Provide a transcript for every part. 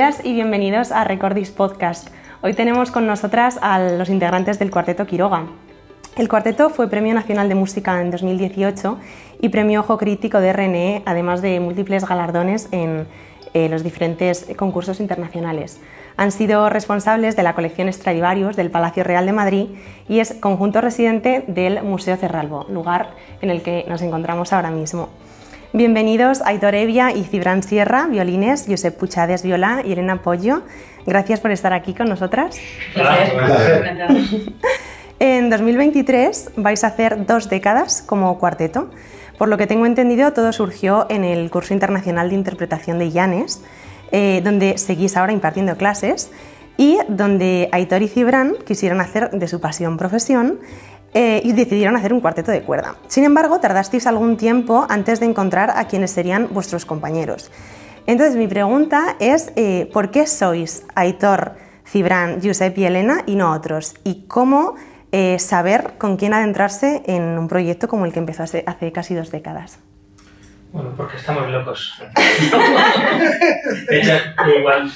Bienvenidas y bienvenidos a Recordis Podcast. Hoy tenemos con nosotras a los integrantes del Cuarteto Quiroga. El cuarteto fue Premio Nacional de Música en 2018 y Premio Ojo Crítico de RNE, además de múltiples galardones en eh, los diferentes concursos internacionales. Han sido responsables de la colección Stradivarius del Palacio Real de Madrid y es conjunto residente del Museo Cerralbo, lugar en el que nos encontramos ahora mismo. Bienvenidos Aitor Evia y Cibran Sierra, violines, Josep Puchades, viola y Elena Pollo. Gracias por estar aquí con nosotras. Gracias. En 2023 vais a hacer dos décadas como cuarteto. Por lo que tengo entendido, todo surgió en el curso internacional de interpretación de Llanes, eh, donde seguís ahora impartiendo clases y donde Aitor y Cibran quisieron hacer de su pasión profesión eh, y decidieron hacer un cuarteto de cuerda. Sin embargo, tardasteis algún tiempo antes de encontrar a quienes serían vuestros compañeros. Entonces, mi pregunta es, eh, ¿por qué sois Aitor, Cibran, Giuseppe y Elena y no otros? ¿Y cómo eh, saber con quién adentrarse en un proyecto como el que empezó hace, casi dos décadas. Bueno, porque estamos locos. igual.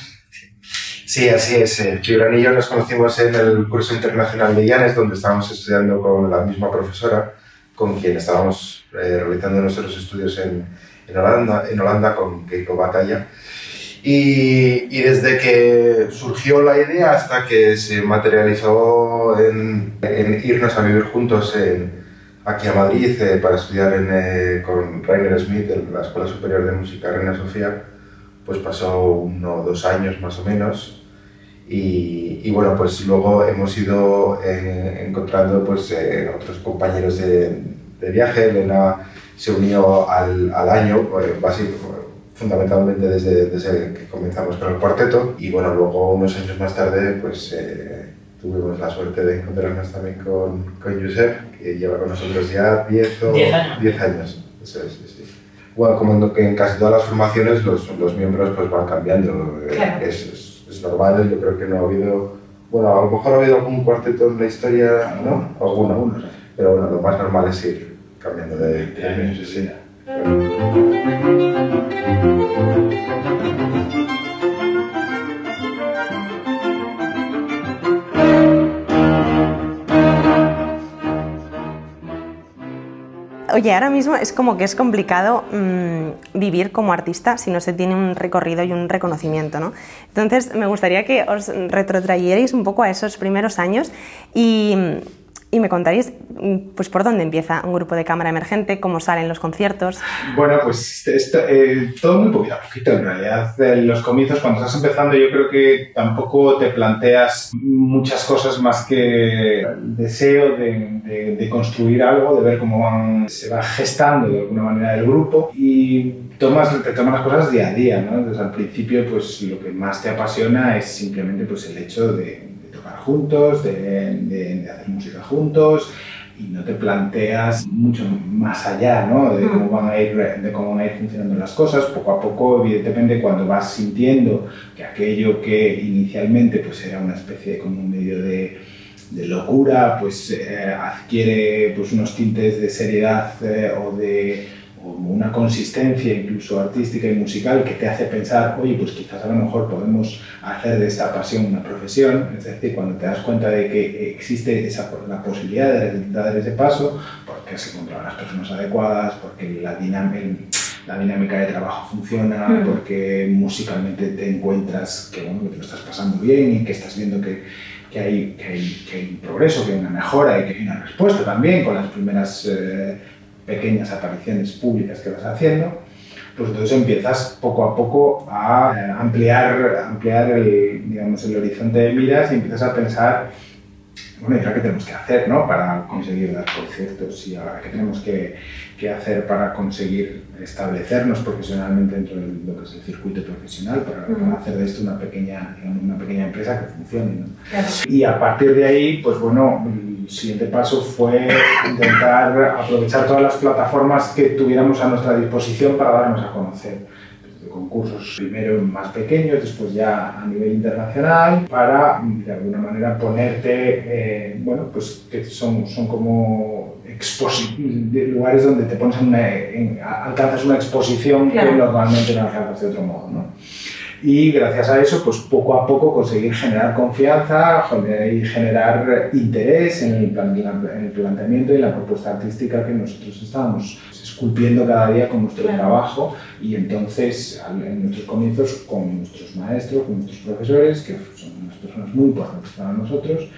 Sí, así es. Eh, y yo nos conocimos en el curso internacional de Llanes, donde estábamos estudiando con la misma profesora con quien estábamos eh, realizando nuestros estudios en, en, Holanda, en Holanda con Keiko Batalla. Y, desde que surgió la idea hasta que se materializó en, irnos a vivir juntos aquí a Madrid eh, para estudiar eh, con Rainer Smith en la Escuela Superior de Música Reina Sofía, pues pasó uno o dos años más o menos. Y, bueno, pues luego hemos ido eh, encontrando pues, otros compañeros de, de, viaje. Elena se unió al, al año, básicamente fundamentalmente desde, desde, que comenzamos con el cuarteto y bueno, luego unos años más tarde pues eh, tuvimos la suerte de encontrarnos también con, con Josep, que lleva con nosotros ya 10 o 10 años. años. Eso es, sí, Bueno, como en, en casi todas las formaciones los, los miembros pues van cambiando, eh, es, es, normal, yo creo que no ha habido, bueno, a lo mejor ha habido algún cuarteto en la historia, ¿no? Alguno, pero bueno, lo más normal es ir cambiando de, de, de Oye, ahora mismo es como que es complicado mm, vivir como artista si no se tiene un recorrido y un reconocimiento, ¿no? Entonces, me gustaría que os retrotrayerais un poco a esos primeros años y y me contaréis mm, pues, por dónde empieza un grupo de cámara emergente, cómo salen los conciertos. Bueno, pues esto, eh, todo muy poquito a poquito. En realidad, en los comienzos, cuando estás empezando, yo creo que tampoco te planteas muchas cosas más que el deseo de, de, construir algo, de ver cómo van, se va gestando de alguna manera el grupo y tomas, te tomas las cosas día a día. ¿no? Desde al principio, pues lo que más te apasiona es simplemente pues, el hecho de juntos, de, hacer música juntos y no te planteas mucho más allá ¿no? de, cómo van a ir, de cómo van a ir funcionando las cosas. Poco a poco, evidentemente, cuando vas sintiendo que aquello que inicialmente pues, era una especie de como un medio de, de locura, pues eh, adquiere pues, unos tintes de seriedad eh, o de como una consistencia incluso artística y musical que te hace pensar, oye, pues quizás a lo mejor podemos hacer de esta pasión una profesión, es decir, cuando te das cuenta de que existe esa, la posibilidad de dar ese paso, porque se encuentran las personas adecuadas, porque la dinámica, la dinámica de trabajo funciona, hmm. porque musicalmente te encuentras que, bueno, que te lo estás pasando bien y que estás viendo que, que, hay, que, hay, que hay un progreso, que hay una mejora y que hay una respuesta también con las primeras... Eh, pequeñas apariciones públicas que vas haciendo, pues entonces empiezas poco a poco a eh, ampliar, ampliar el, digamos, el horizonte de miras y empiezas a pensar, bueno, ¿y ahora qué tenemos que hacer ¿no? para conseguir dar conciertos? ¿Y ahora qué tenemos que, que, hacer para conseguir establecernos profesionalmente dentro de lo que es el circuito profesional, para, para hacer de esto una pequeña, una pequeña empresa que funcione? ¿no? Y a partir de ahí, pues bueno, el siguiente paso fue intentar aprovechar todas las plataformas que tuviéramos a nuestra disposición para darnos a conocer. Desde concursos primero más pequeños, después ya a nivel internacional, para de alguna manera ponerte, eh, bueno, pues que son, son como lugares donde te pones una, alcanzas una exposición que normalmente no alcanzas de otro modo. ¿no? Y gracias a eso, pues poco a poco conseguir generar confianza y generar interés en el, en el planteamiento y la propuesta artística que nosotros estábamos esculpiendo cada día con nuestro trabajo. Y entonces en nuestros comienzos con nuestros maestros, con nuestros profesores, que son unas personas muy importantes para nosotros,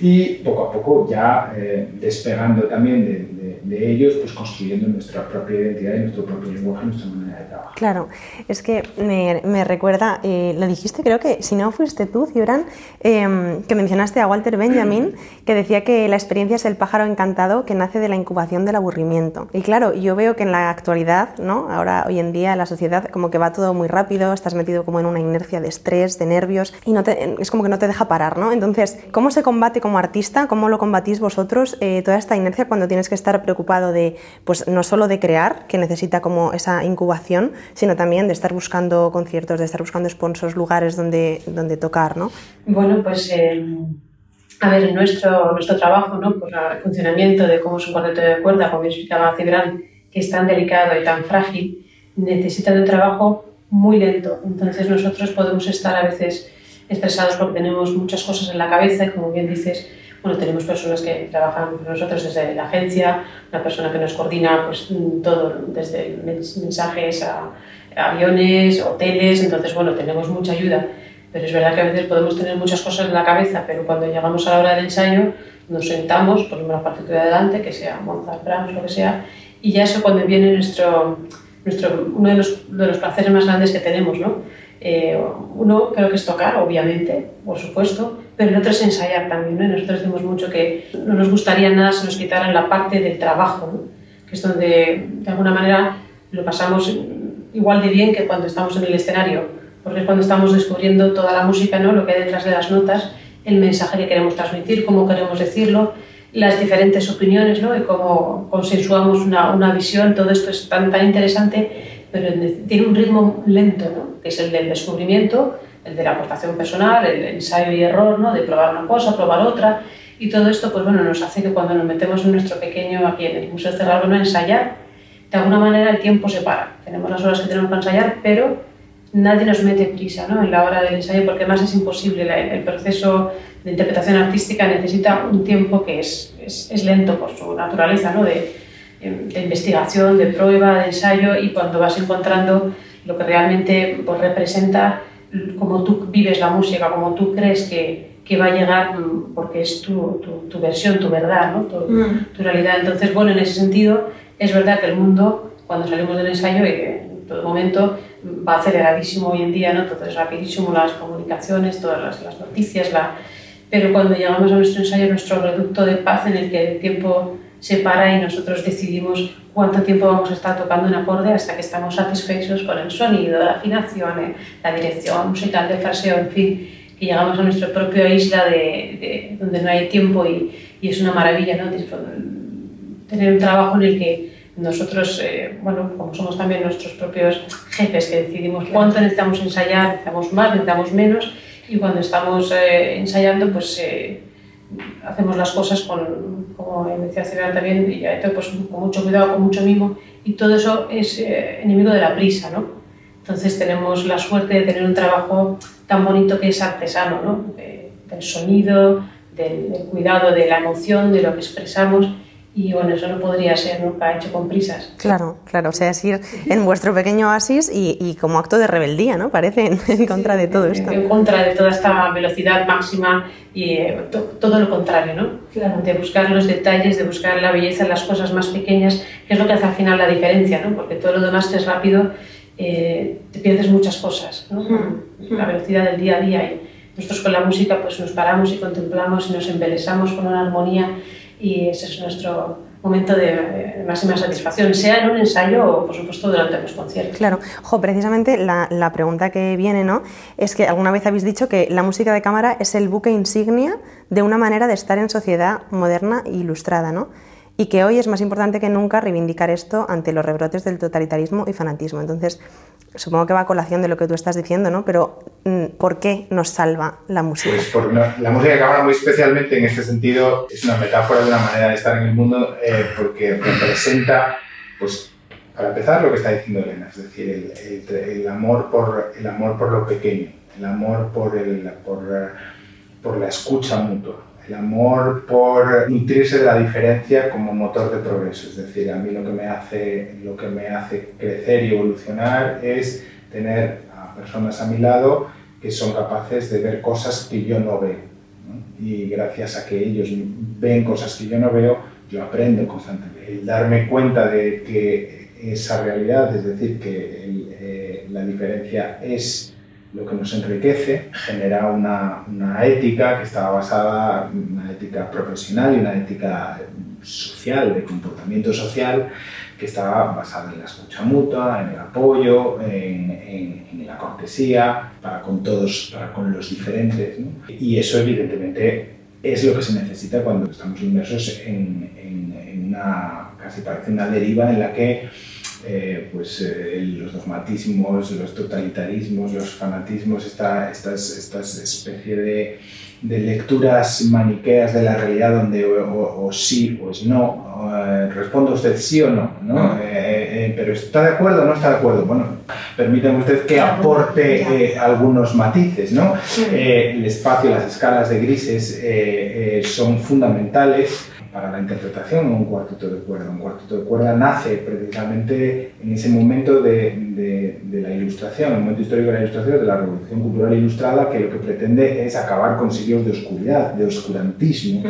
y poco a poco ya eh, despegando también de, de, ellos, pues construyendo nuestra propia identidad y nuestro propio lenguaje, nuestra manera de trabajar. Claro, es que me, me recuerda, eh, lo dijiste, creo que si no fuiste tú, Cibran, eh, que mencionaste a Walter Benjamin, que decía que la experiencia es el pájaro encantado que nace de la incubación del aburrimiento. Y claro, yo veo que en la actualidad, ¿no? ahora hoy en día, la sociedad como que va todo muy rápido, estás metido como en una inercia de estrés, de nervios, y no te, es como que no te deja parar, ¿no? Entonces, ¿cómo se combate como artista? ¿Cómo lo combatís vosotros eh, toda esta inercia cuando tienes que estar preocupado de, pues no solo de crear, que necesita como esa incubación, sino también de estar buscando conciertos, de estar buscando sponsors, lugares donde, donde tocar, ¿no? Bueno, pues eh, a ver, nuestro, nuestro trabajo, ¿no? Por el funcionamiento de cómo es un cuarteto de cuerda, como explicaba Cibran, que es tan delicado y tan frágil, necesita de un trabajo muy lento. Entonces nosotros podemos estar a veces estresados porque tenemos muchas cosas en la cabeza y como bien dices, bueno, tenemos personas que trabajan con nosotros desde la agencia, una persona que nos coordina pues, todo, desde mensajes a aviones, hoteles, entonces, bueno, tenemos mucha ayuda. Pero es verdad que a veces podemos tener muchas cosas en la cabeza, pero cuando llegamos a la hora del ensayo, nos sentamos, ponemos la partitura adelante, que sea Mozart, Brahms, lo que sea, y ya eso cuando viene nuestro, nuestro, uno de los, de los placeres más grandes que tenemos, ¿no? Eh, uno creo que es tocar, obviamente, por supuesto, pero el otro es ensayar también. ¿no? nosotros decimos mucho que no nos gustaría nada si nos quitaran la parte del trabajo, que es donde de alguna manera lo pasamos igual de bien que cuando estamos en el escenario, porque es cuando estamos descubriendo toda la música, ¿no? lo que hay detrás de las notas, el mensaje que queremos transmitir, cómo queremos decirlo, las diferentes opiniones ¿no? y cómo consensuamos una, una visión, todo esto es tan, tan interesante pero tiene un ritmo lento, ¿no? Que es el del descubrimiento, el de la aportación personal, el ensayo y error, ¿no? de probar una cosa, probar otra, y todo esto pues, bueno, nos hace que cuando nos metemos en nuestro pequeño, aquí en el Museo Cerrado, no ensayar, de alguna manera el tiempo se para. Tenemos las horas que tenemos para ensayar, pero nadie nos mete prisa ¿no? en la hora del ensayo porque más es imposible. El proceso de interpretación artística necesita un tiempo que es, es, es lento por su naturaleza, ¿no? de, de investigación, de prueba, de ensayo y cuando vas encontrando lo que realmente pues, representa cómo tú vives la música, cómo tú crees que, que va a llegar mm, porque es tu, tu, tu versión, tu verdad, ¿no? tu, mm. tu, realidad. Entonces, bueno, en ese sentido es verdad que el mundo, cuando salimos del ensayo, y en todo momento va aceleradísimo hoy en día, ¿no? todo es rapidísimo, las comunicaciones, todas las, las noticias, la... pero cuando llegamos a nuestro ensayo, nuestro reducto de paz en el que el tiempo se para y nosotros decidimos cuánto tiempo vamos a estar tocando un acorde hasta que estamos satisfechos con el sonido, la afinación, la dirección musical del fraseo, en fin, que llegamos a nuestra propia isla de, de, donde no hay tiempo y, y es una maravilla ¿no? tener un trabajo en el que nosotros, eh, bueno, como somos también nuestros propios jefes que decidimos cuánto necesitamos ensayar, necesitamos más, necesitamos menos y cuando estamos eh, ensayando pues eh, hacemos las cosas con, como decía Cibran también, y pues, con mucho cuidado, con mucho mimo, y todo eso es eh, enemigo de la prisa, ¿no? Entonces tenemos la suerte de tener un trabajo tan bonito que es artesano, ¿no? del sonido, del, del cuidado de la emoción, de lo que expresamos, y bueno, eso no podría ser nunca hecho con prisas. Claro, claro, o sea, es ir en vuestro pequeño oasis y, y como acto de rebeldía, ¿no? Parece en, en contra de todo esto. En contra de toda esta velocidad máxima y eh, to, todo lo contrario, ¿no? Claro. De buscar los detalles, de buscar la belleza en las cosas más pequeñas, que es lo que hace al final la diferencia, ¿no? Porque todo lo demás que es rápido, eh, te pierdes muchas cosas, ¿no? Mm. La velocidad del día a día. Y nosotros con la música pues nos paramos y contemplamos y nos embelesamos con una armonía y ese es nuestro momento de máxima satisfacción, sea en un ensayo o, por supuesto, durante los conciertos. Claro. Jo, precisamente la, la, pregunta que viene ¿no? es que alguna vez habéis dicho que la música de cámara es el buque insignia de una manera de estar en sociedad moderna e ilustrada, ¿no? Y que hoy es más importante que nunca reivindicar esto ante los rebrotes del totalitarismo y fanatismo. Entonces, supongo que va a colación de lo que tú estás diciendo, ¿no? Pero mm, ¿por qué nos salva la música? Pues por la música de cámara muy especialmente en este sentido es una metáfora de una manera de estar en el mundo eh, porque representa pues para empezar, lo que está diciendo Elena, es decir, el, el, el amor, por, el amor por lo pequeño, el amor por, el, por, por la escucha mutua, el amor por nutrirse de la diferencia como motor de progreso. Es decir, a mí lo que me hace, lo que me hace crecer y evolucionar es tener a personas a mi lado que son capaces de ver cosas que yo no veo. ¿no? Y gracias a que ellos ven cosas que yo no veo, yo aprendo constantemente. El darme cuenta de que esa realidad, es decir, que el, eh, la diferencia es lo que nos enriquece, genera una, una, ética que está basada, una ética profesional y una ética social, de comportamiento social, que está basada en la escucha mutua, en el apoyo, en, en, en la cortesía para con todos, para con los diferentes. ¿no? Y eso evidentemente es lo que se necesita cuando estamos inmersos en, en una, casi parece una deriva en la que eh, pues, eh, los dogmatismos, los totalitarismos, los fanatismos, esta, estas, estas especie de, de, lecturas maniqueas de la realidad donde o, o, o sí o es no, o, eh, responde usted sí o no, ¿no? pero ¿está de acuerdo o no está de acuerdo? Bueno, permítame usted que aporte algunos matices, ¿no? el espacio, las escalas de grises son fundamentales para la interpretación de un cuarteto de cuerda. Un cuarteto de cuerda nace precisamente en ese momento de, de, de, la ilustración, el momento histórico de la ilustración, de la revolución cultural ilustrada, que lo que pretende es acabar con siglos de oscuridad, de oscurantismo,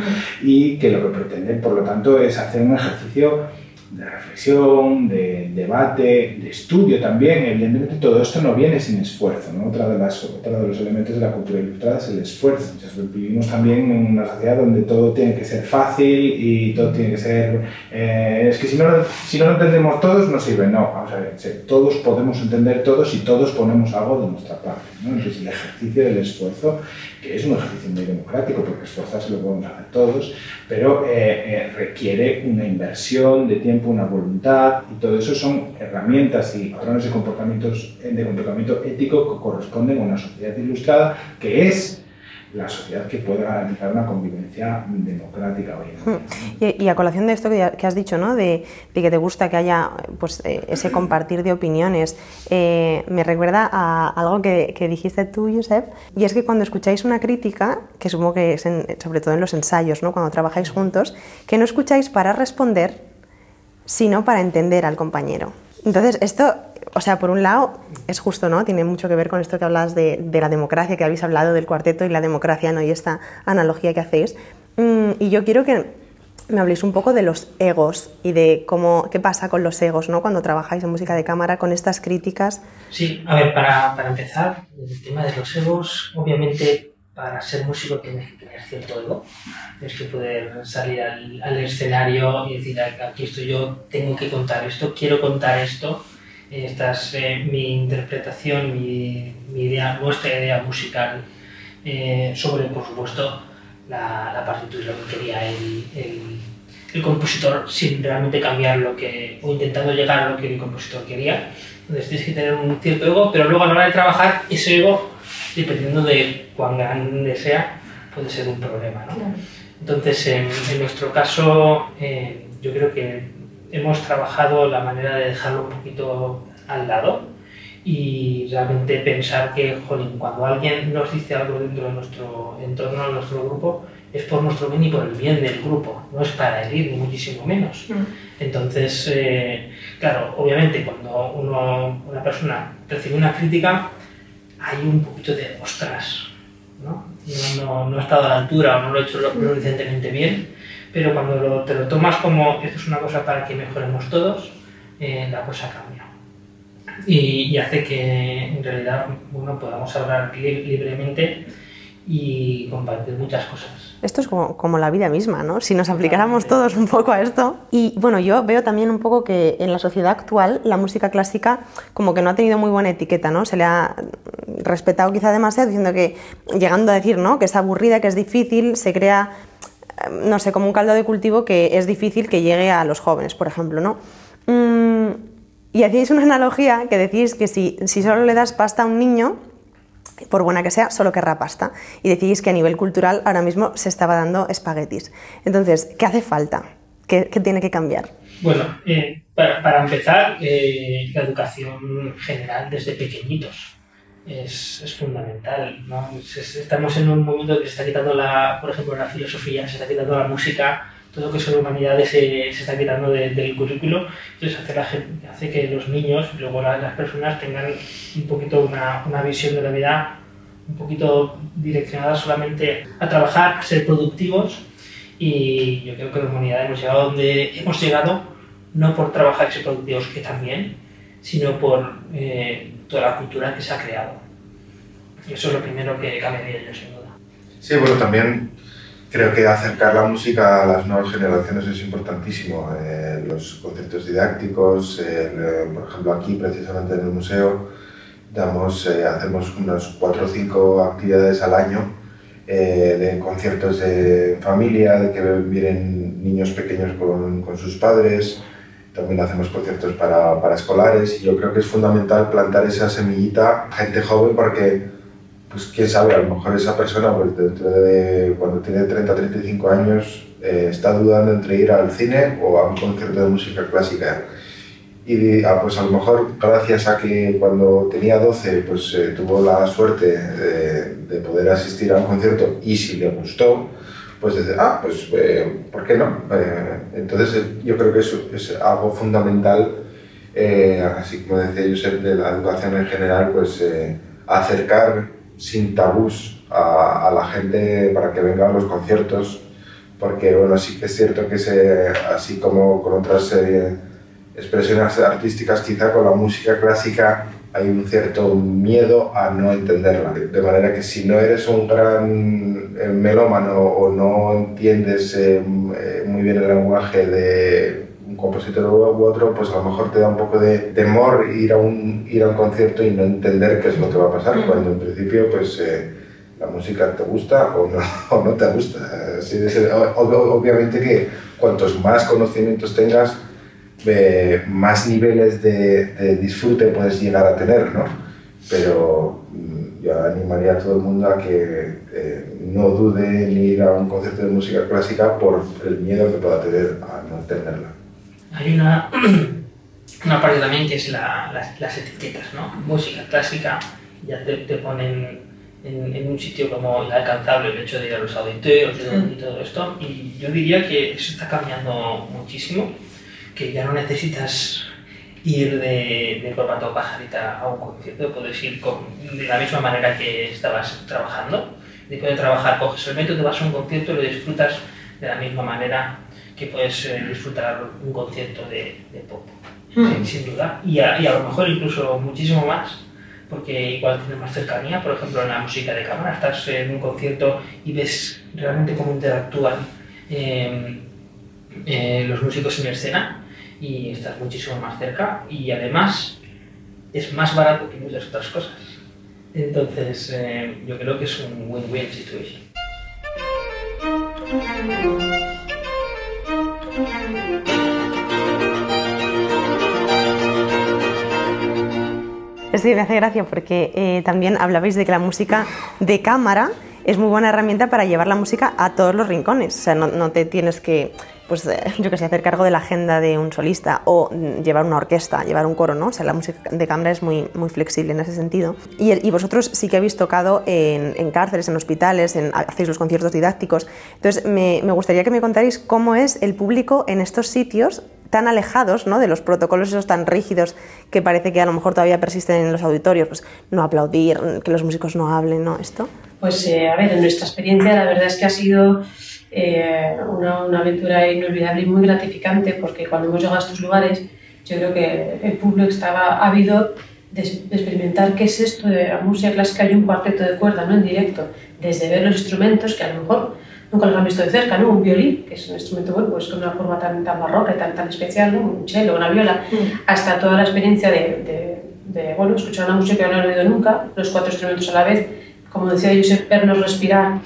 y que lo que pretende, por lo tanto, es hacer un ejercicio de reflexión, de debate, de estudio también. Evidentemente todo esto no viene sin esfuerzo. ¿no? Otra de las, otro de los elementos de la cultura ilustrada es el esfuerzo. Entonces, vivimos también en una sociedad donde todo tiene que ser fácil y todo tiene que ser... Eh, es que si no, si no lo entendemos todos no sirve. No, vamos a ver, todos podemos entender todos y todos ponemos algo de nuestra parte. ¿no? Entonces el ejercicio del esfuerzo, que es un ejercicio muy democrático porque esforzarse lo podemos hacer todos, pero eh, eh, requiere una inversión de tiempo una voluntad y todo eso son herramientas y patrones comportamientos, de comportamiento ético que corresponden a una sociedad ilustrada que es la sociedad que puede garantizar una convivencia democrática hoy en día. Y, y, a colación de esto que, has dicho, ¿no? de, que te gusta que haya pues, eh, ese compartir de opiniones, eh, me recuerda a algo que, que, dijiste tú, Josep, y es que cuando escucháis una crítica, que supongo que es sobre todo en los ensayos, ¿no? cuando trabajáis juntos, que no escucháis para responder, sino para entender al compañero. Entonces, esto, o sea, por un lado, es justo, ¿no? Tiene mucho que ver con esto que hablas de, de la democracia, que habéis hablado del cuarteto y la democracia, ¿no? Y esta analogía que hacéis. Mm, y yo quiero que me habléis un poco de los egos y de cómo, qué pasa con los egos, ¿no? Cuando trabajáis en música de cámara, con estas críticas. Sí, a ver, para, para empezar, el tema de los egos, obviamente para ser músico tienes que tener cierto ego, tienes que poder salir al, al, escenario y decir, aquí estoy yo, tengo que contar esto, quiero contar esto, esta es eh, mi interpretación, mi, mi, idea, nuestra idea musical eh, sobre, por supuesto, la, la partitura, que quería el, el, el, compositor sin realmente cambiar lo que, o intentando llegar a lo que el compositor quería. Entonces tienes que tener un cierto ego, pero luego a la hora de trabajar, ese ego dependiendo de cuán grande sea, puede ser un problema. ¿no? Entonces, en, en, nuestro caso, eh, yo creo que hemos trabajado la manera de dejarlo un poquito al lado y realmente pensar que, jolín, cuando alguien nos dice algo dentro de nuestro entorno, de nuestro grupo, es por nuestro bien y por el bien del grupo, no es para herir, ni muchísimo menos. Mm. Entonces, eh, claro, obviamente cuando uno, una persona recibe una crítica, hay un poquito de ostras, ¿no? No, no, estado a la altura o no lo he hecho lo suficientemente bien, pero cuando te lo tomas como esto es una cosa para que mejoremos todos, eh, la cosa cambia. Y, hace que en realidad bueno, podamos hablar li libremente y compartir muchas cosas. Esto es como, como, la vida misma, ¿no? Si nos aplicáramos todos un poco a esto. Y bueno, yo veo también un poco que en la sociedad actual la música clásica como que no ha tenido muy buena etiqueta, ¿no? Se le ha respetado quizá demasiado diciendo que, llegando a decir, ¿no? Que es aburrida, que es difícil, se crea, no sé, como un caldo de cultivo que es difícil que llegue a los jóvenes, por ejemplo, ¿no? Mm, y hacéis una analogía que decís que si, si solo le das pasta a un niño, por buena que sea, solo querrá pasta. Y decís que a nivel cultural ahora mismo se estaba dando espaguetis. Entonces, ¿qué hace falta? ¿Qué, tiene que cambiar? Bueno, eh, para, empezar, eh, la educación general desde pequeñitos es, fundamental. ¿no? Estamos en un momento que se está quitando, la, por ejemplo, la filosofía, se está quitando la música, todo lo que son humanidades se, se está quitando del currículo. Entonces hace, la hace que los niños, luego las, las personas, tengan un poquito una, una visión de la vida un poquito direccionada solamente a trabajar, a ser productivos y yo creo que la humanidad hemos llegado donde hemos llegado no por trabajar y ser productivos, que también, sino por eh, toda la cultura que se ha creado. Y eso es lo primero que cambiaría yo, sin duda. Sí, bueno, también creo que acercar la música a las nuevas generaciones es importantísimo. Eh, los conciertos didácticos, eh, por ejemplo, aquí precisamente en el museo, damos, hacemos unas cuatro o cinco actividades al año de conciertos de familia, de que vienen niños pequeños con, con sus padres, también hacemos conciertos para, para, escolares y yo creo que es fundamental plantar esa semillita a gente joven porque, pues quién sabe, a lo mejor esa persona pues, dentro de, cuando tiene 30 35 años eh, está dudando entre ir al cine o a un concierto de música clásica. Y ah, pues a lo mejor gracias a que cuando tenía 12 pues eh, tuvo la suerte de, de poder asistir a un concierto y si le gustó, pues desde, ah, pues, eh, ¿por qué no? Eh, entonces eh, yo creo que eso es algo fundamental, así como decía Josep, de la educación en general, pues acercar sin tabús a, la gente para que venga a los conciertos, porque bueno, sí que es cierto que se, así como con otras expresiones artísticas, quizá con la música clásica hay un cierto miedo a no entenderla. De manera que si no eres un gran eh, melómano o no entiendes eh, eh, muy bien el lenguaje de compositor u otro, pues a lo mejor te da un poco de temor ir a un, ir a un concierto y no entender qué es lo que va a pasar, cuando en principio pues la música te gusta o no, o no te gusta. obviamente que cuantos más conocimientos tengas, más niveles de, disfrute puedes llegar a tener, ¿no? Pero mm, yo animaría a todo el mundo a que eh, no dude en ir a un concierto de música clásica por el miedo que pueda tener a no entenderla. Hay una, una parte también que es la, las, etiquetas, ¿no? Música clásica, ya te, te ponen en, en, un sitio como inalcanzable el hecho de ir a los auditorios y todo esto, y yo diría que eso está cambiando muchísimo que ya no necesitas ir de, de corbata o pajarita a un concierto, puedes ir con, de la misma manera que estabas trabajando. Después de trabajar, coges el método, vas a un concierto y lo disfrutas de la misma manera que puedes eh, disfrutar un concierto de, de pop, hmm. sin, duda. Y a, y a, lo mejor incluso muchísimo más, porque igual tiene más cercanía, por ejemplo, en la música de cámara, estás en un concierto y ves realmente cómo interactúan eh, eh, los músicos en escena y estás muchísimo más cerca y además es más barato que muchas otras cosas. Entonces eh, yo creo que es un win-win situation. Sí, me hace gracia porque eh, también hablabais de que la música de cámara es muy buena herramienta para llevar la música a todos los rincones. O sea, no te tienes que pues eh, yo que sé, hacer cargo de la agenda de un solista o llevar una orquesta, llevar un coro, ¿no? O sea, la música de cámara es muy, muy flexible en ese sentido. Y, y vosotros sí que habéis tocado en, en cárceles, en hospitales, en, hacéis los conciertos didácticos. Entonces, me, me gustaría que me contarais cómo es el público en estos sitios tan alejados ¿no? de los protocolos esos tan rígidos que parece que a lo mejor todavía persisten en los auditorios, pues no aplaudir, que los músicos no hablen, ¿no? Esto. Pues eh, a ver, en nuestra experiencia la verdad es que ha sido eh, una, una, aventura inolvidable y muy gratificante porque cuando hemos llegado a estos lugares yo creo que el público estaba ávido de, experimentar qué es esto de la música clásica y un cuarteto de cuerda ¿no? en directo, desde ver los instrumentos que a lo mejor nunca los han visto de cerca, ¿no? un violín, que es un instrumento bueno, pues con una forma tan, tan barroca y tan, tan especial, ¿no? un cello, una viola, mm. hasta toda la experiencia de, de, de, bueno, escuchar una música que no he oído nunca, los cuatro instrumentos a la vez, como decía Josep, vernos respirar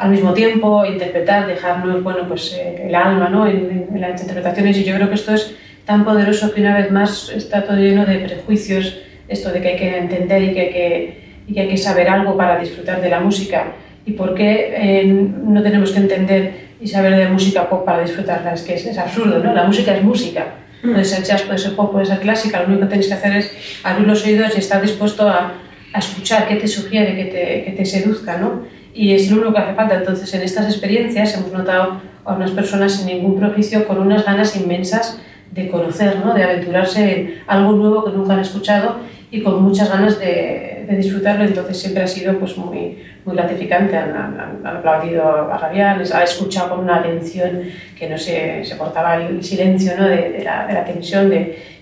al mismo tiempo, interpretar, dejarnos bueno, pues, eh, el alma ¿no? en, en, las interpretaciones y yo creo que esto es tan poderoso que una vez más está todo lleno de prejuicios, esto de que hay que entender y que hay que, y que, hay que saber algo para disfrutar de la música y por qué eh, no tenemos que entender y saber de música pop para disfrutarla. Es que es, es absurdo, ¿no? La música es música. Puede ser jazz, puede ser pop, puede ser clásica. Lo único que tenéis que hacer es abrir los oídos y estar dispuesto a, a escuchar qué te sugiere, qué te, que te seduzca, ¿no? Y es lo único que hace falta. Entonces, en estas experiencias hemos notado a unas personas sin ningún prejuicio con unas ganas inmensas de conocer, ¿no? de aventurarse en algo nuevo que nunca han escuchado y con muchas ganas de, de disfrutarlo. Entonces, siempre ha sido pues, muy, muy gratificante. Han, han, han aplaudido a Rabián, les ha escuchado con una atención que no se, se cortaba el silencio ¿no? de, de, la, de la tensión.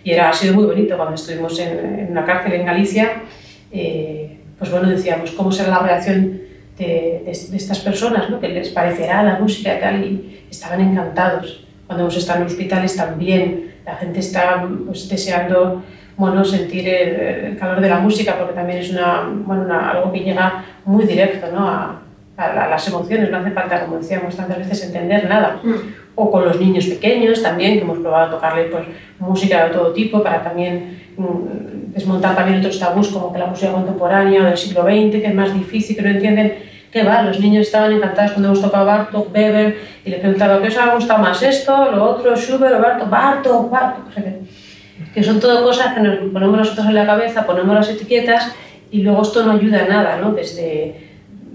Y era, ha sido muy bonito cuando estuvimos en, en una cárcel en Galicia. Eh, pues bueno, decíamos, ¿cómo será la reacción de, estas personas? ¿no? Que les parecerá la música tal, y estaban encantados. Cuando hemos estado en hospitales también, la gente está pues, deseando bueno, sentir el, el, calor de la música, porque también es una, bueno, una, algo que llega muy directo ¿no? a, a, a, las emociones, no hace falta, como decíamos tantas veces, entender nada. Mm. O con los niños pequeños también, que hemos probado a tocarles pues, música de todo tipo para también mm, desmontar también otros tabús como que la música contemporánea o del siglo XX, que es más difícil, que no entienden qué va, los niños estaban encantados cuando hemos tocado Bartok, Weber, y les preguntaba, ¿qué os ha gustado más esto, lo otro, Schubert, Bartok, Bartok, Bartok? O sea, que, que son todo cosas que nos ponemos nosotros en la cabeza, ponemos las etiquetas y luego esto no ayuda a nada, ¿no? Desde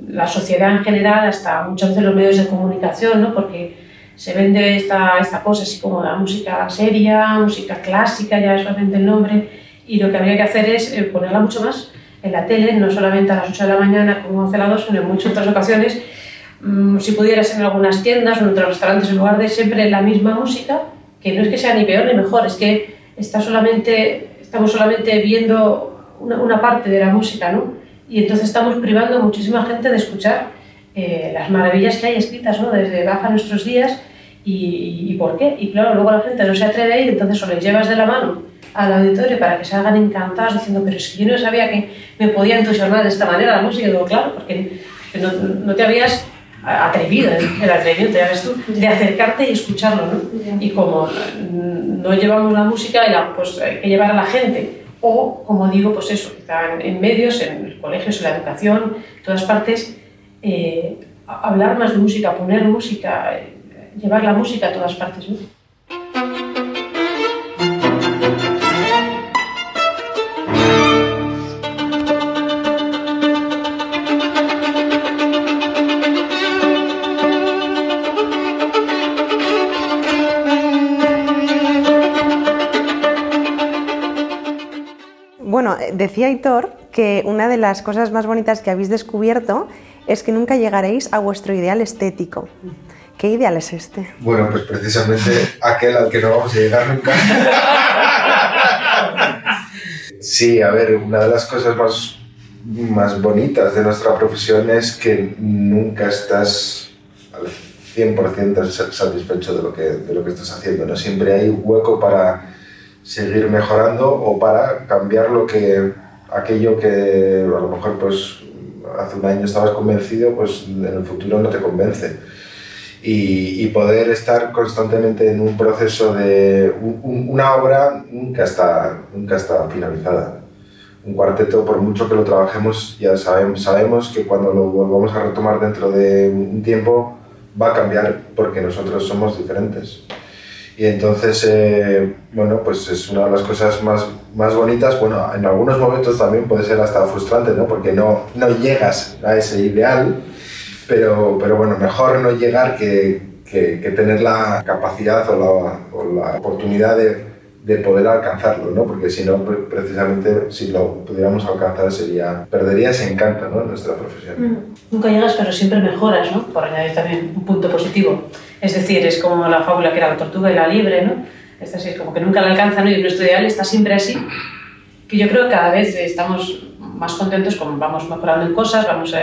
la sociedad en general hasta muchas veces los medios de comunicación, ¿no? Porque se vende esta, esta cosa así como la música seria, música clásica, ya es solamente el nombre, y lo que habría que hacer es eh, ponerla mucho más en la tele, no solamente a las 8 de la mañana como hace la 2, sino en muchas otras ocasiones, mmm, si pudieras en algunas tiendas en otros restaurantes, en lugar de siempre la misma música, que no es que sea ni peor ni mejor, es que está solamente, estamos solamente viendo una, una parte de la música, ¿no? Y entonces estamos privando a muchísima gente de escuchar eh, las maravillas que hay escritas, ¿no? Desde baja nuestros días y, y, por qué. Y claro, luego la gente no se atreve a ir, entonces o les llevas de la mano al auditorio para que salgan encantados diciendo, pero es que yo no sabía que me podía entusiasmar de esta manera la música. Y digo, claro, porque no, no te habías atrevido, el atrevimiento, ya ves tú, de acercarte y escucharlo, ¿no? Y como no llevamos la música, pues hay que llevar a la gente. O, como digo, pues eso, en, en medios, en colegios, en la educación, en todas partes, eh, hablar más de música, poner música, eh, llevar la música a todas partes. ¿no? Bueno, decía Hitor que una de las cosas más bonitas que habéis descubierto es que nunca llegaréis a vuestro ideal estético. ¿Qué ideal es este? Bueno, pues precisamente aquel al que no vamos a llegar nunca. sí, a ver, una de las cosas más, más bonitas de nuestra profesión es que nunca estás al 100% satisfecho de lo, que, de lo que estás haciendo. ¿no? Siempre hay un hueco para seguir mejorando o para cambiar lo que aquello que a lo mejor pues hace un año estabas convencido pues en el futuro no te convence. Y, y poder estar constantemente en un proceso de un, un, una obra nunca está nunca está finalizada. Un cuarteto por mucho que lo trabajemos ya sabemos sabemos que cuando lo volvamos a retomar dentro de un tiempo va a cambiar porque nosotros somos diferentes y entonces, eh, bueno, pues es una de las cosas más, más bonitas. Bueno, en algunos momentos también puede ser hasta frustrante, ¿no? Porque no, no llegas a ese ideal, pero, pero bueno, mejor no llegar que, que, que tener la capacidad o la, o la oportunidad de, de, poder alcanzarlo, ¿no? Porque si no, precisamente, si lo pudiéramos alcanzar, sería, perdería ese encanto, ¿no? En nuestra profesión. Mm. Nunca llegas, pero siempre mejoras, ¿no? Por añadir también un punto positivo. Es decir, es como la fábula que era la tortuga y la libre, ¿no? Es es como que nunca la alcanzan ¿no? y nuestro ideal está siempre así. Que yo creo que cada vez estamos más contentos como vamos mejorando en cosas, vamos a,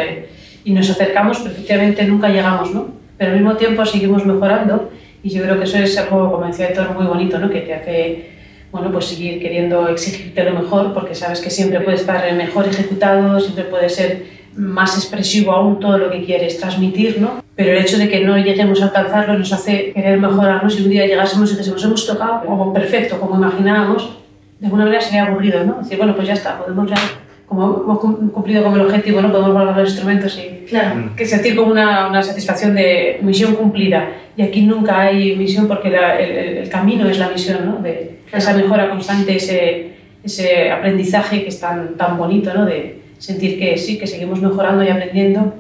y nos acercamos, pero efectivamente nunca llegamos, ¿no? Pero al mismo tiempo seguimos mejorando y yo creo que eso es algo, como decía Héctor, muy bonito, ¿no? Que te hace, bueno, pues seguir queriendo exigirte lo mejor porque sabes que siempre puede estar mejor ejecutado, siempre puede ser más expresivo aún todo lo que quieres transmitir, ¿no? Pero el hecho de que no lleguemos a alcanzarlo nos hace querer mejorarnos y un día llegásemos y dijésemos hemos tocado como perfecto, como imaginábamos, de alguna manera sería aburrido, ¿no? Decir, bueno, pues ya está, podemos ya como hemos cumplido con el objetivo, ¿no? podemos guardar los instrumentos y Claro. que sentir como una, una satisfacción de misión cumplida. Y aquí nunca hay misión porque la- el, el- camino es la misión, ¿no? de esa mejora constante, ese, ese aprendizaje que es tan, tan bonito, ¿no? de sentir que sí, que seguimos mejorando y aprendiendo,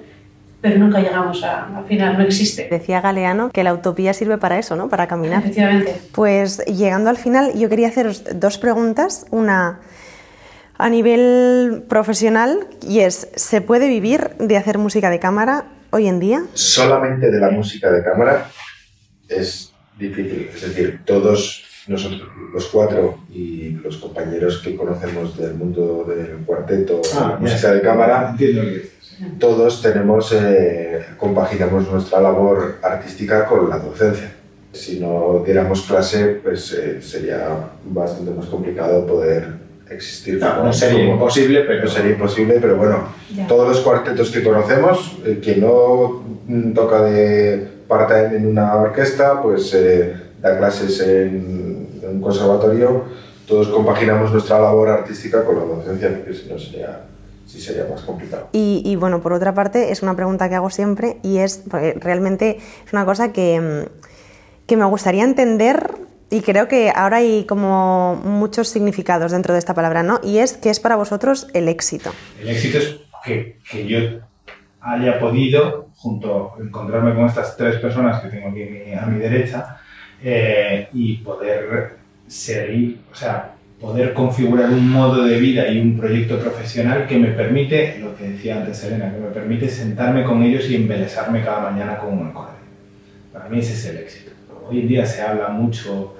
pero nunca llegamos a- al final, no existe. Decía Galeano que la utopía sirve para eso, ¿no? Para caminar. Efectivamente. Pues llegando al final, yo quería haceros dos preguntas. Una a nivel profesional y es, ¿se puede vivir de hacer música de cámara hoy en día? Solamente de la música de cámara es difícil. Es decir, todos nosotros, los cuatro y los compañeros que conocemos del mundo del cuarteto, de la música de cámara, todos tenemos, eh, compaginamos nuestra labor artística con la docencia. Si no diéramos clase, pues eh, sería bastante más complicado poder existir. No, como- no sería como- imposible, pero no sería imposible, pero bueno, Ya. todos los cuartetos que conocemos, eh, quien no mm, toca de part-time en una orquesta, pues eh, da clases en, en un conservatorio, todos compaginamos nuestra labor artística con la docencia, porque si no sería, sí sería más complicado. Y, y, bueno, por otra parte, es una pregunta que hago siempre y es, porque realmente es una cosa que, mm, que me gustaría entender y creo que ahora hay como muchos significados dentro de esta palabra, ¿no? Y es, ¿qué es para vosotros el éxito? El éxito es que, que yo haya podido, junto encontrarme con estas tres personas que tengo aquí a mi- derecha, eh, y poder seguir, o sea, poder configurar un modo de vida y un proyecto profesional que me permite, lo que decía antes Elena, que me permite sentarme con ellos y embelesarme cada mañana con un acorde. Para mí ese es el éxito. Hoy en día se habla mucho,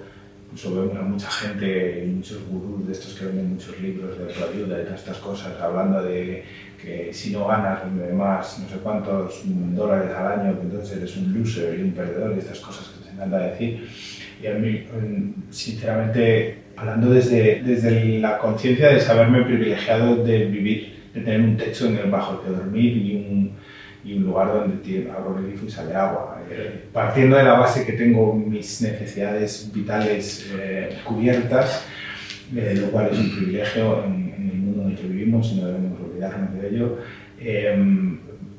incluso vemos a mucha gente, muchos gurús de estos que venden muchos libros de autoayuda y todas estas cosas, hablando de que si no ganas más no sé cuántos dólares al año, entonces eres un loser y un perdedor y estas cosas que se encanta decir. Y a mí, sinceramente, hablando desde, desde la conciencia de saberme privilegiado de vivir, de tener un techo en el bajo que dormir y un, y un lugar donde abro el grifo y sale agua. Eh, Partiendo de la base que tengo mis necesidades vitales eh, cubiertas, eh, lo cual es un privilegio en, el mundo en el que vivimos y no debemos olvidarnos de ello.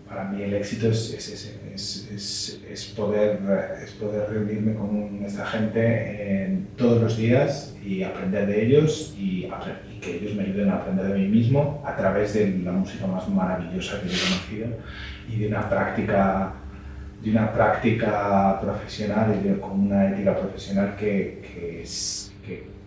Para mí el éxito es, ese, es, es, es poder, es poder reunirme con esta gente eh, todos los días y aprender de ellos y, y que ellos me ayuden a aprender de mí mismo a través de la música más maravillosa que he conocido y de una práctica de una práctica profesional y de- con una ética profesional que, que, es,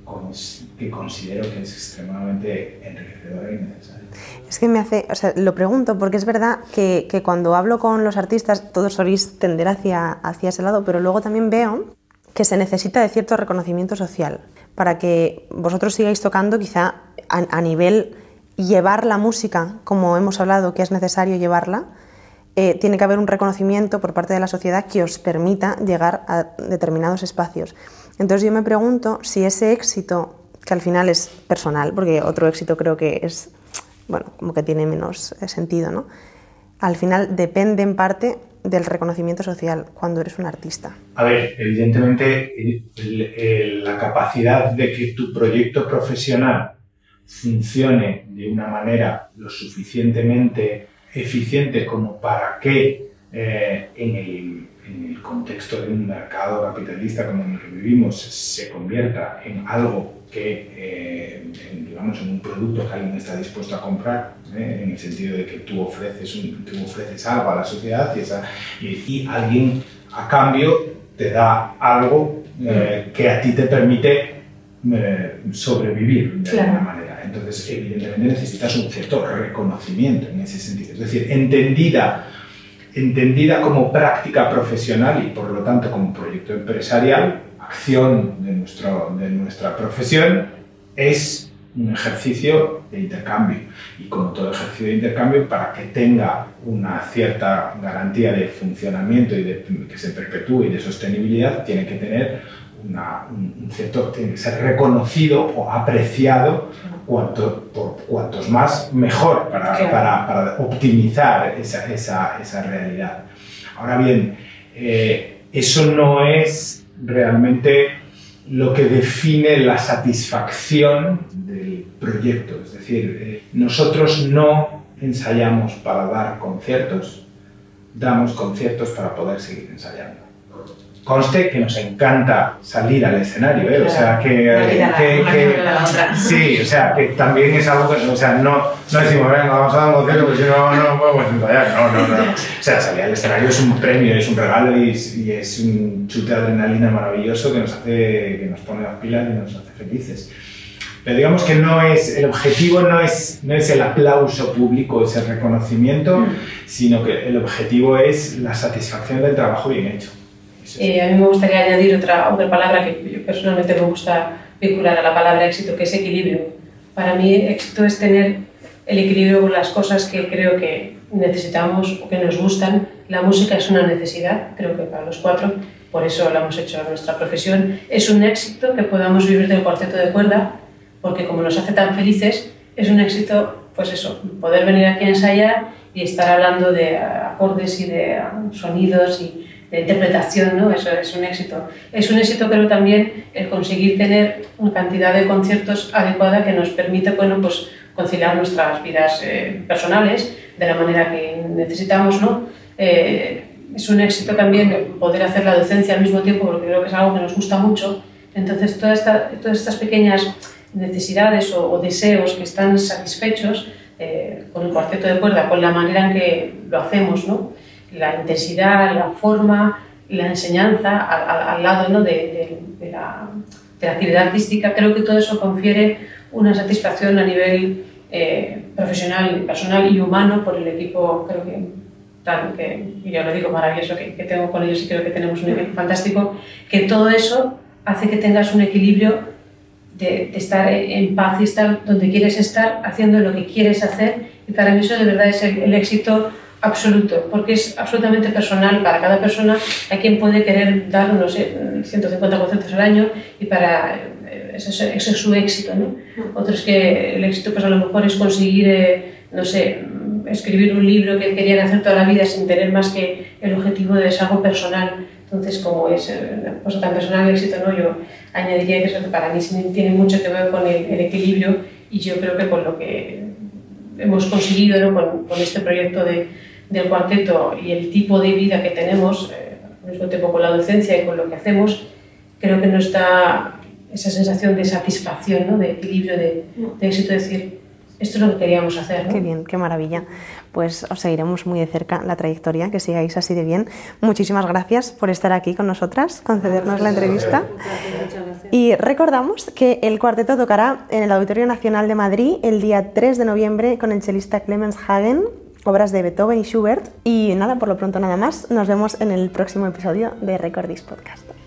que, cons- que considero que es extremadamente enriquecedora y necesaria. Es que me hace, o sea, lo pregunto porque es verdad que, que cuando hablo con los artistas todos soléis tender hacia, hacia ese lado, pero luego también veo que se necesita de cierto reconocimiento social para que vosotros sigáis tocando quizá a, a nivel llevar la música, como hemos hablado que es necesario llevarla, eh, tiene que haber un reconocimiento por parte de la sociedad que os permita llegar a determinados espacios. Entonces yo me pregunto si ese éxito, que al final es personal, porque otro éxito creo que es, bueno, como que tiene menos eh, sentido, ¿no? Al final depende en parte del reconocimiento social cuando eres un artista. A ver, evidentemente la capacidad de que tu proyecto profesional funcione de una manera lo suficientemente eficiente como para que eh, en, el, en el contexto de un mercado capitalista como en el que vivimos se convierta en algo que, eh, en, digamos, en un producto que alguien está dispuesto a comprar, ¿eh? en el sentido de que tú ofreces, un- tú ofreces algo a la sociedad y, esa- y, y alguien a cambio te da algo eh, que a ti te permite eh, sobrevivir de Claro. alguna manera. Entonces, evidentemente necesitas un cierto reconocimiento en ese sentido. Es decir, entendida, entendida como práctica profesional y por lo tanto como proyecto empresarial, acción de, nuestro, de nuestra profesión, es un ejercicio de intercambio. Y como todo ejercicio de intercambio, para que tenga una cierta garantía de funcionamiento y de que se perpetúe y de sostenibilidad, tiene que tener una- un cierto, tiene que ser reconocido o apreciado cuanto, por cuantos más mejor para, Claro. para, para optimizar esa, esa, esa realidad. Ahora bien, eh, eso no es realmente lo que define la satisfacción del proyecto. Es decir, eh, nosotros no ensayamos para dar conciertos, damos conciertos para poder seguir ensayando. Conste que nos encanta salir al escenario, ¿eh? o sea que, que, que sí, o sea que también es algo que, o sea, no, no decimos, venga, vamos a dar un concierto, porque si no, no podemos ensayar, no, no, no. O sea, salir al escenario es un premio, es un regalo y, y es un chute de adrenalina maravilloso que nos hace, que nos pone las pilas y nos hace felices. Pero digamos que no es, el objetivo no es, no es el aplauso público, ese reconocimiento, sino que el objetivo es la satisfacción del trabajo bien hecho. Eh, a mí me gustaría añadir otra, otra palabra que yo personalmente me gusta vincular a la palabra éxito, que es equilibrio. Para mí éxito es tener el equilibrio con las cosas que creo que necesitamos o que nos gustan. La música es una necesidad, creo que para los cuatro, por eso lo hemos hecho nuestra profesión. Es un éxito que podamos vivir del cuarteto de cuerda, porque como nos hace tan felices, es un éxito, pues eso, poder venir aquí a ensayar y estar hablando de acordes y de sonidos y de interpretación, ¿no? Eso es un éxito. Es un éxito, pero también el conseguir tener una cantidad de conciertos adecuada que nos permite, bueno, pues conciliar nuestras vidas eh, personales de la manera que necesitamos, ¿no? Eh, es un éxito también poder hacer la docencia al mismo tiempo, porque creo que es algo que nos gusta mucho. Entonces, toda esta, todas estas pequeñas necesidades o, o deseos que están satisfechos eh, con el cuarteto de cuerda, con la manera en que lo hacemos, ¿no? La intensidad, la forma, la enseñanza al, lado ¿no? de, la, de, actividad artística, creo que todo eso confiere una satisfacción a nivel eh, profesional, personal y humano por el equipo, creo que, tal, que yo lo digo, maravilloso que, que tengo con ellos y creo que tenemos un equipo fantástico, que todo eso hace que tengas un equilibrio de, estar en paz y estar donde quieres estar, haciendo lo que quieres hacer. Y para mí eso de verdad es el éxito absoluto, porque es absolutamente personal para cada persona. Hay quien puede querer dar, no sé, 150 conciertos al año y para ese, ese es su éxito, ¿no? Otros que el éxito pues a lo mejor es conseguir, eh, no sé, escribir un libro que querían hacer toda la vida sin tener más que el objetivo de algo personal. Entonces, como es una cosa tan personal el éxito, ¿no? yo añadiría que eso para mí tiene mucho que ver con el, el equilibrio y yo creo que con lo que hemos conseguido ¿no? con, con este proyecto de, del cuarteto y el tipo de vida que tenemos, eh, al mismo tiempo con la docencia y con lo que hacemos, creo que nos da esa sensación de satisfacción, ¿no? de equilibrio, de, éxito, de decir, esto es lo que queríamos hacer. Qué bien, qué maravilla. Pues os seguiremos muy de cerca la trayectoria, que sigáis así de bien. Muchísimas gracias por estar aquí con nosotras, concedernos la entrevista. Y recordamos que el cuarteto tocará en el Auditorio Nacional de Madrid el día 3 de noviembre con el chelista Clemens Hagen obras de Beethoven y Schubert. Y nada, por lo pronto nada más. Nos vemos en el próximo episodio de Recordis Podcast.